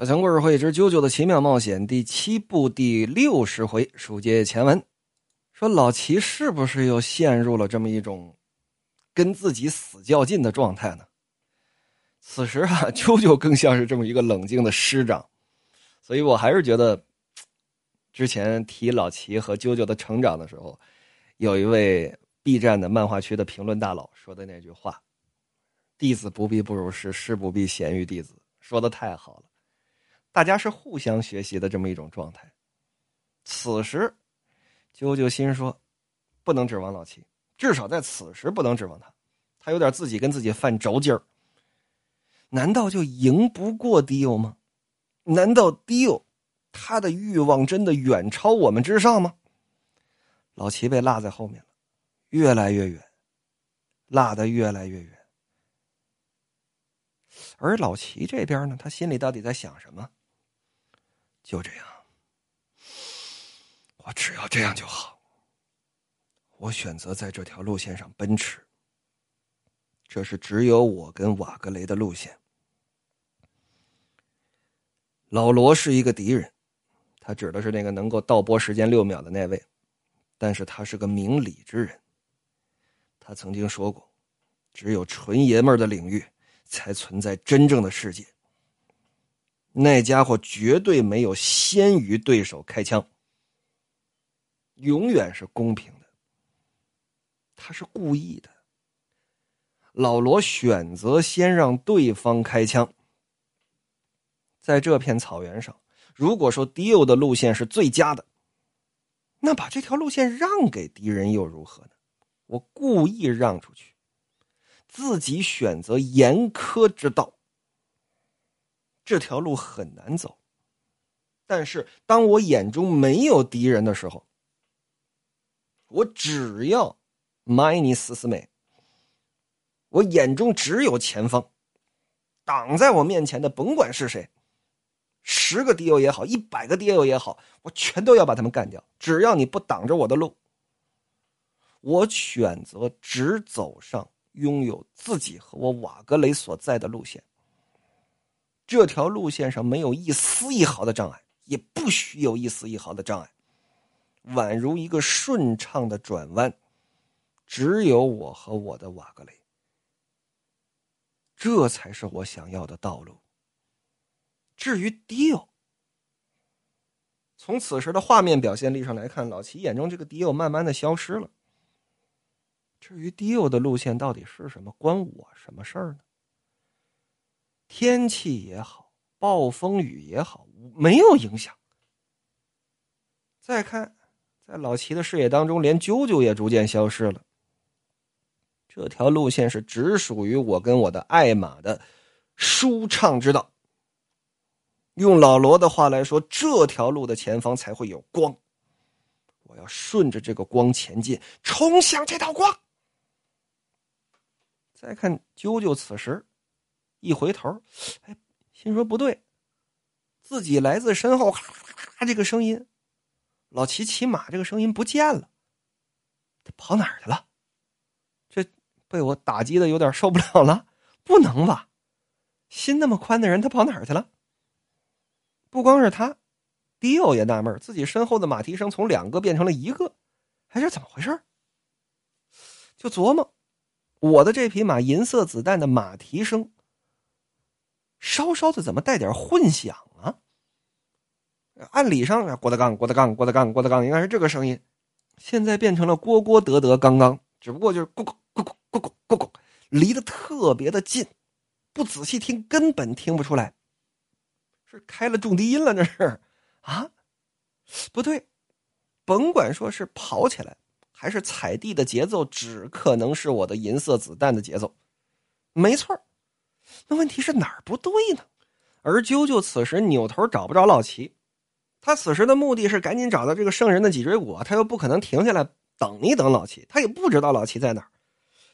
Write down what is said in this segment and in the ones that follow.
小强故事会之《啾啾的奇妙冒险》第七部第六十回，书接前文，说老齐是不是又陷入了这么一种跟自己死较劲的状态呢？此时啊，啾啾更像是这么一个冷静的师长，所以我还是觉得，之前提老齐和啾啾的成长的时候，有一位 B 站的漫画区的评论大佬说的那句话。弟子不必不如师，师不必贤于弟子，说的太好了。大家是互相学习的这么一种状态。此时，啾啾心说，不能指望老七，至少在此时不能指望他。他有点自己跟自己犯轴劲儿。难道就赢不过迪欧吗？难道迪欧他的欲望真的远超我们之上吗？老齐被落在后面了，越来越远，落得越来越远。而老齐这边呢，他心里到底在想什么？就这样，我只要这样就好。我选择在这条路线上奔驰，这是只有我跟瓦格雷的路线。老罗是一个敌人，他指的是那个能够倒播时间六秒的那位，但是他是个明理之人。他曾经说过，只有纯爷们的领域。才存在真正的世界。那家伙绝对没有先于对手开枪，永远是公平的。他是故意的。老罗选择先让对方开枪，在这片草原上，如果说迪欧的路线是最佳的，那把这条路线让给敌人又如何呢？我故意让出去。自己选择严苛之道，这条路很难走。但是，当我眼中没有敌人的时候，我只要埋你死死美。我眼中只有前方，挡在我面前的，甭管是谁，十个敌友也好，一百个敌友也好，我全都要把他们干掉。只要你不挡着我的路，我选择只走上。拥有自己和我瓦格雷所在的路线，这条路线上没有一丝一毫的障碍，也不许有一丝一毫的障碍，宛如一个顺畅的转弯，只有我和我的瓦格雷，这才是我想要的道路。至于迪欧，从此时的画面表现力上来看，老齐眼中这个迪欧慢慢的消失了。至于迪欧的路线到底是什么，关我什么事儿呢？天气也好，暴风雨也好，没有影响。再看，在老齐的视野当中，连啾啾也逐渐消失了。这条路线是只属于我跟我的爱马的舒畅之道。用老罗的话来说，这条路的前方才会有光。我要顺着这个光前进，冲向这道光。再看啾啾，此时一回头，哎，心说不对，自己来自身后，咔咔咔，这个声音，老齐骑马这个声音不见了，他跑哪儿去了？这被我打击的有点受不了了，不能吧？心那么宽的人，他跑哪儿去了？不光是他，迪欧也纳闷，自己身后的马蹄声从两个变成了一个，还是怎么回事？就琢磨。我的这匹马银色子弹的马蹄声，稍稍的怎么带点混响啊？按理上，郭德纲，郭德纲，郭德纲，郭德纲，应该是这个声音，现在变成了郭郭德德刚刚，只不过就是咕咕咕咕咕咕咕咕，离得特别的近，不仔细听根本听不出来，是开了重低音了，这是啊？不对，甭管说是跑起来。还是踩地的节奏，只可能是我的银色子弹的节奏，没错那问题是哪儿不对呢？而啾啾此时扭头找不着老齐，他此时的目的是赶紧找到这个圣人的脊椎骨，他又不可能停下来等一等老齐，他也不知道老齐在哪儿。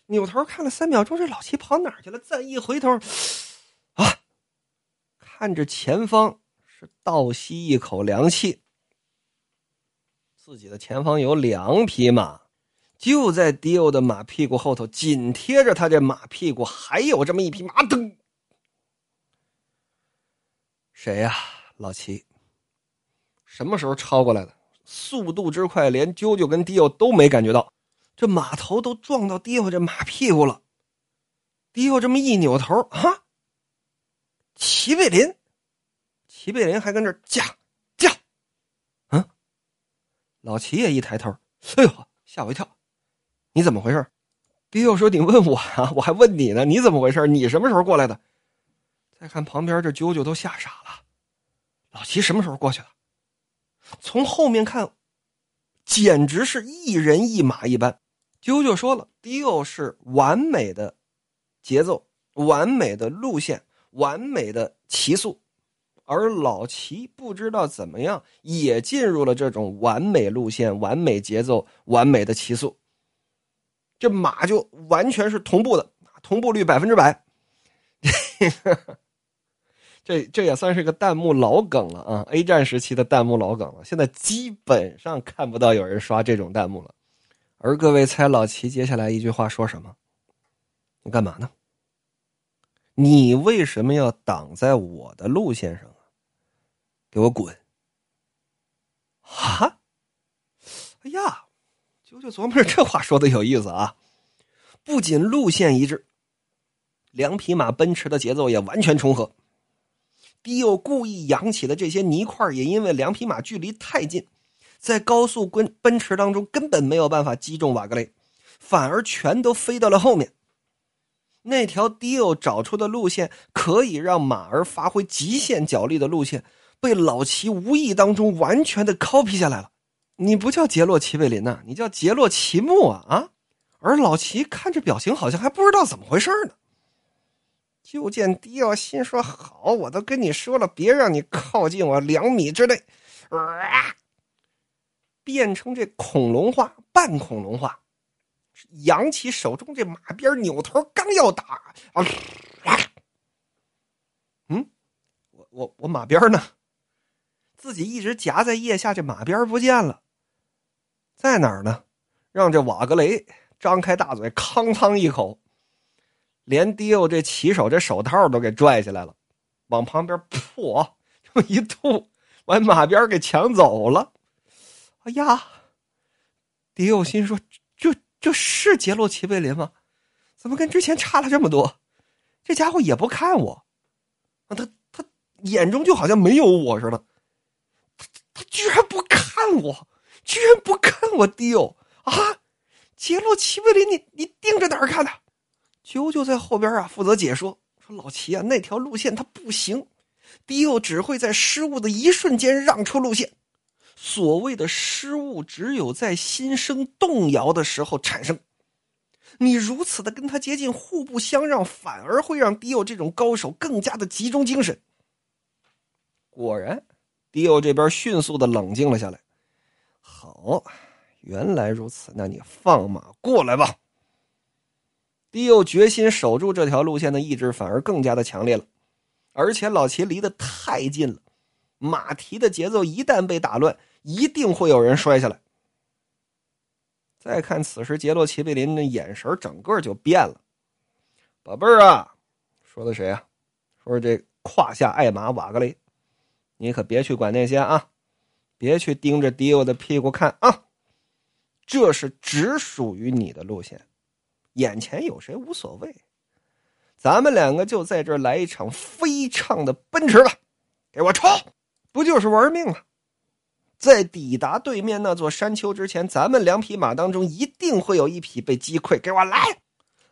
扭头看了三秒钟，这老齐跑哪儿去了？再一回头，啊，看着前方，是倒吸一口凉气。自己的前方有两匹马，就在迪欧的马屁股后头，紧贴着他这马屁股，还有这么一匹马。噔，谁呀？老齐。什么时候超过来的？速度之快，连啾啾跟迪欧都没感觉到。这马头都撞到迪欧这马屁股了。迪欧这么一扭头，啊，齐贝林，齐贝林还跟这驾驾，嗯，老齐也一抬头，哎呦，吓我一跳！你怎么回事？迪欧说：“你问我啊，我还问你呢，你怎么回事？你什么时候过来的？”再看旁边这啾啾都吓傻了。老齐什么时候过去的？从后面看，简直是一人一马一般。啾啾说了，迪欧是完美的节奏、完美的路线、完美的骑速，而老齐不知道怎么样也进入了这种完美路线、完美节奏、完美的骑速，这马就完全是同步的，同步率百分之百。这这也算是个弹幕老梗了啊！A 战时期的弹幕老梗了，现在基本上看不到有人刷这种弹幕了。而各位猜老齐接下来一句话说什么？你干嘛呢？你为什么要挡在我的路线上啊？给我滚！啊！哎呀，啾啾琢磨着这话说的有意思啊！不仅路线一致，两匹马奔驰的节奏也完全重合。迪欧故意扬起的这些泥块，也因为两匹马距离太近，在高速奔奔驰当中根本没有办法击中瓦格雷，反而全都飞到了后面。那条迪欧找出的路线，可以让马儿发挥极限脚力的路线，被老齐无意当中完全的 copy 下来了。你不叫杰洛齐贝林呐，你叫杰洛齐木啊啊！而老齐看着表情，好像还不知道怎么回事呢。就见迪奥心说：“好，我都跟你说了，别让你靠近我两米之内。”变成这恐龙化，半恐龙化，扬起手中这马鞭，扭头刚要打，啊！嗯，我我我马鞭呢？自己一直夹在腋下，这马鞭不见了，在哪儿呢？让这瓦格雷张开大嘴，哐当一口。连迪欧这骑手这手套都给拽下来了，往旁边噗这么一吐，把马鞭给抢走了。哎呀，迪欧心说：“这这是杰洛齐贝林吗？怎么跟之前差了这么多？这家伙也不看我，啊，他他眼中就好像没有我似的。他他居然不看我，居然不看我迪欧啊！杰洛齐贝林，你你盯着哪儿看呢？”啾啾在后边啊，负责解说说：“老齐啊，那条路线它不行，迪欧只会在失误的一瞬间让出路线。所谓的失误，只有在心生动摇的时候产生。你如此的跟他接近，互不相让，反而会让迪欧这种高手更加的集中精神。”果然，迪欧这边迅速的冷静了下来。好，原来如此，那你放马过来吧。迪欧决心守住这条路线的意志反而更加的强烈了，而且老齐离得太近了，马蹄的节奏一旦被打乱，一定会有人摔下来。再看此时杰洛齐贝林的眼神整个就变了，宝贝儿啊，说的谁啊？说这胯下爱马瓦格雷，你可别去管那些啊，别去盯着迪欧的屁股看啊，这是只属于你的路线。眼前有谁无所谓，咱们两个就在这儿来一场飞畅的奔驰吧，给我冲！不就是玩命吗？在抵达对面那座山丘之前，咱们两匹马当中一定会有一匹被击溃。给我来！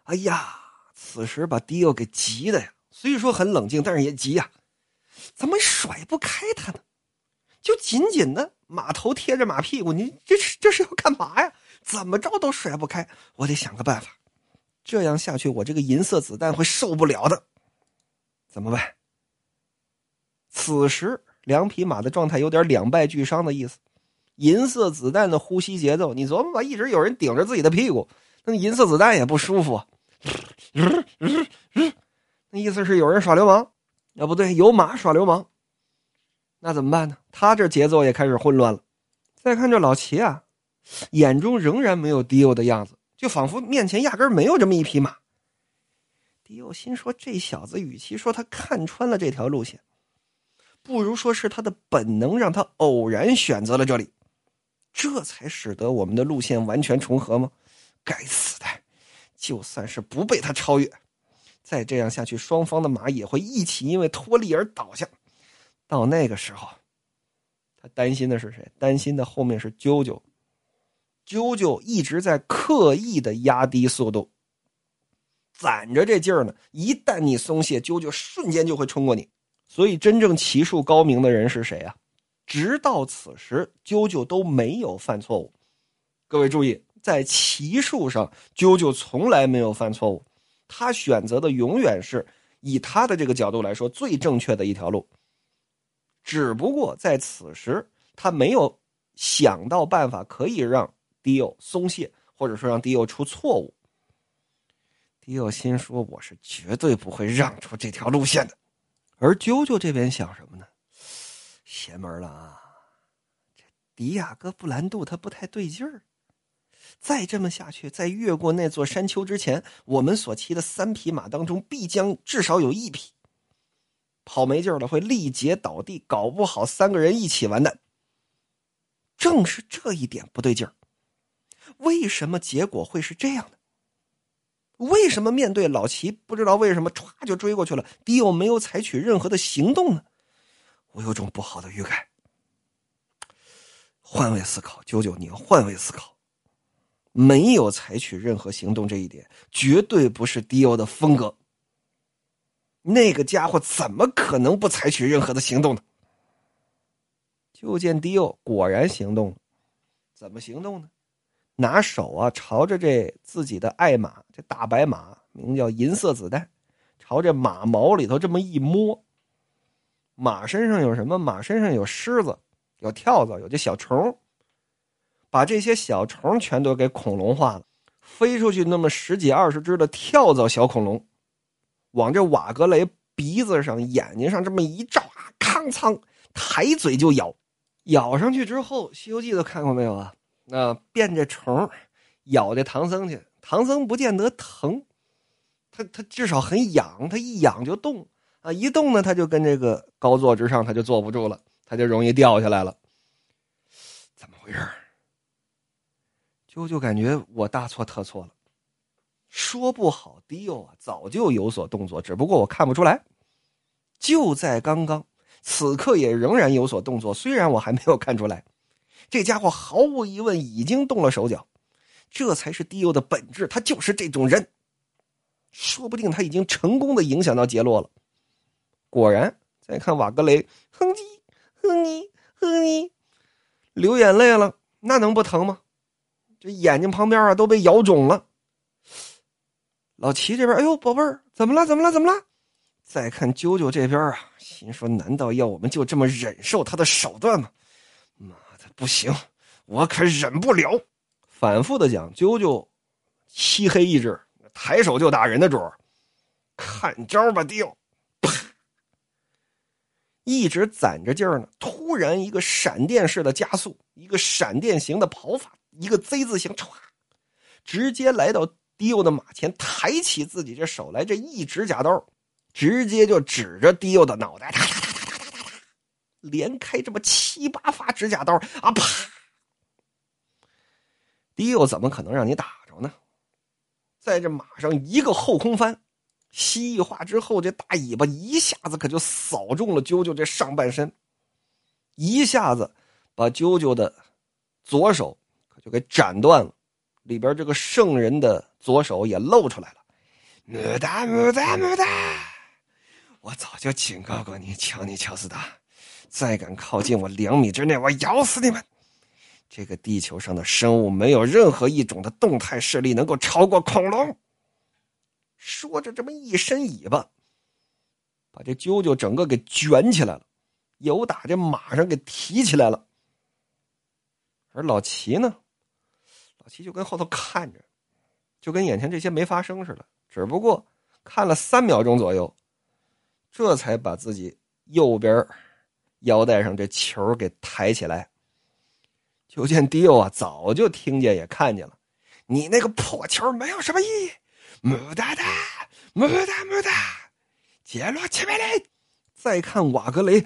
哎呀，此时把迪奥给急的呀，虽说很冷静，但是也急呀，怎么甩不开他呢？就紧紧的马头贴着马屁股，你这是这是要干嘛呀？怎么着都甩不开，我得想个办法。这样下去，我这个银色子弹会受不了的。怎么办？此时两匹马的状态有点两败俱伤的意思。银色子弹的呼吸节奏，你琢磨吧，一直有人顶着自己的屁股，那银色子弹也不舒服。那意思是有人耍流氓？啊，不对，有马耍流氓。那怎么办呢？他这节奏也开始混乱了。再看这老齐啊，眼中仍然没有迪欧的样子。就仿佛面前压根没有这么一匹马。迪欧心说：“这小子与其说他看穿了这条路线，不如说是他的本能让他偶然选择了这里，这才使得我们的路线完全重合吗？该死的！就算是不被他超越，再这样下去，双方的马也会一起因为脱力而倒下。到那个时候，他担心的是谁？担心的后面是啾啾。啾啾一直在刻意的压低速度，攒着这劲儿呢。一旦你松懈，啾啾瞬间就会冲过你。所以，真正骑术高明的人是谁啊？直到此时，啾啾都没有犯错误。各位注意，在骑术上，啾啾从来没有犯错误。他选择的永远是以他的这个角度来说最正确的一条路。只不过在此时，他没有想到办法可以让。迪欧松懈，或者说让迪欧出错误。迪欧心说：“我是绝对不会让出这条路线的。”而啾啾这边想什么呢？邪门了啊！这迪亚哥布兰度他不太对劲儿。再这么下去，在越过那座山丘之前，我们所骑的三匹马当中，必将至少有一匹跑没劲儿了，会力竭倒地，搞不好三个人一起完蛋。正是这一点不对劲儿。为什么结果会是这样的？为什么面对老齐，不知道为什么歘就追过去了，迪欧没有采取任何的行动呢？我有种不好的预感。换位思考，九九，你要换位思考。没有采取任何行动这一点，绝对不是迪欧的风格。那个家伙怎么可能不采取任何的行动呢？就见迪欧果然行动了，怎么行动呢？拿手啊，朝着这自己的爱马，这大白马名叫银色子弹，朝这马毛里头这么一摸。马身上有什么？马身上有虱子，有跳蚤，有这小虫。把这些小虫全都给恐龙化了，飞出去那么十几二十只的跳蚤小恐龙，往这瓦格雷鼻子上、眼睛上这么一照啊，康仓抬嘴就咬，咬上去之后，《西游记》都看过没有啊？那变这虫咬这唐僧去，唐僧不见得疼，他他至少很痒，他一痒就动啊，一动呢他就跟这个高座之上他就坐不住了，他就容易掉下来了。怎么回事？就就感觉我大错特错了，说不好迪欧啊早就有所动作，只不过我看不出来。就在刚刚，此刻也仍然有所动作，虽然我还没有看出来。这家伙毫无疑问已经动了手脚，这才是迪欧的本质，他就是这种人。说不定他已经成功的影响到杰洛了。果然，再看瓦格雷，哼唧哼唧哼唧，流眼泪了，那能不疼吗？这眼睛旁边啊都被咬肿了。老齐这边，哎呦，宝贝儿，怎么了？怎么了？怎么了？再看啾啾这边啊，心说：难道要我们就这么忍受他的手段吗？不行，我可忍不了。反复的讲，啾啾漆黑一只，抬手就打人的主儿，看招吧，丢！啪！一直攒着劲儿呢，突然一个闪电式的加速，一个闪电型的跑法，一个 Z 字形，歘，直接来到迪欧的马前，抬起自己这手来，这一指甲刀，直接就指着迪欧的脑袋。连开这么七八发指甲刀啊！啪！迪欧怎么可能让你打着呢？在这马上一个后空翻，蜥蜴化之后，这大尾巴一下子可就扫中了啾啾这上半身，一下子把啾啾的左手可就给斩断了，里边这个圣人的左手也露出来了。木哒木哒木哒！我早就警告过你，乔尼乔斯达。再敢靠近我两米之内，我咬死你们！这个地球上的生物没有任何一种的动态视力能够超过恐龙。说着，这么一伸尾巴，把这啾啾整个给卷起来了，由打这马上给提起来了。而老齐呢，老齐就跟后头看着，就跟眼前这些没发生似的，只不过看了三秒钟左右，这才把自己右边。腰带上这球给抬起来，就见迪欧啊，早就听见也看见了。你那个破球没有什么意义，木哒哒，木哒木哒，杰洛切梅林，再看瓦格雷，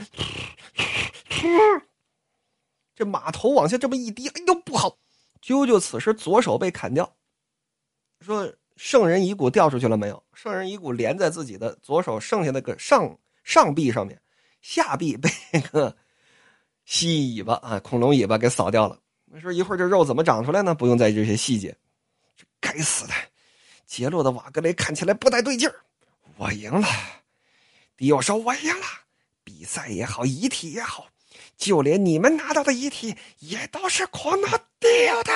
这马头往下这么一低，哎呦不好！啾啾此时左手被砍掉，说圣人遗骨掉出去了没有？圣人遗骨连在自己的左手剩下那个上上臂上面，下臂被那个蜥蜴尾巴啊，恐龙尾巴给扫掉了。我说一会儿这肉怎么长出来呢？不用在意这些细节。该死的，杰洛的瓦格雷看起来不太对劲儿。我赢了，迪奥说：“我赢了。比赛也好，遗体也好，就连你们拿到的遗体也都是狂怒掉的。”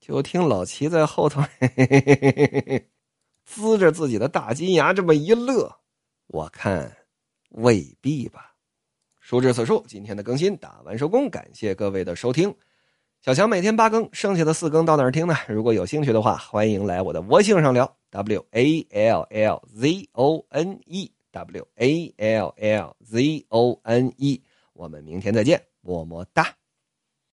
就听老齐在后头嘿嘿嘿嘿嘿嘿呲着自己的大金牙这么一乐，我看未必吧。书至此处，今天的更新打完收工，感谢各位的收听。小强每天八更，剩下的四更到哪儿听呢？如果有兴趣的话，欢迎来我的微信上聊。W A L L Z O N E W A L L Z O N E，我们明天再见，么么哒。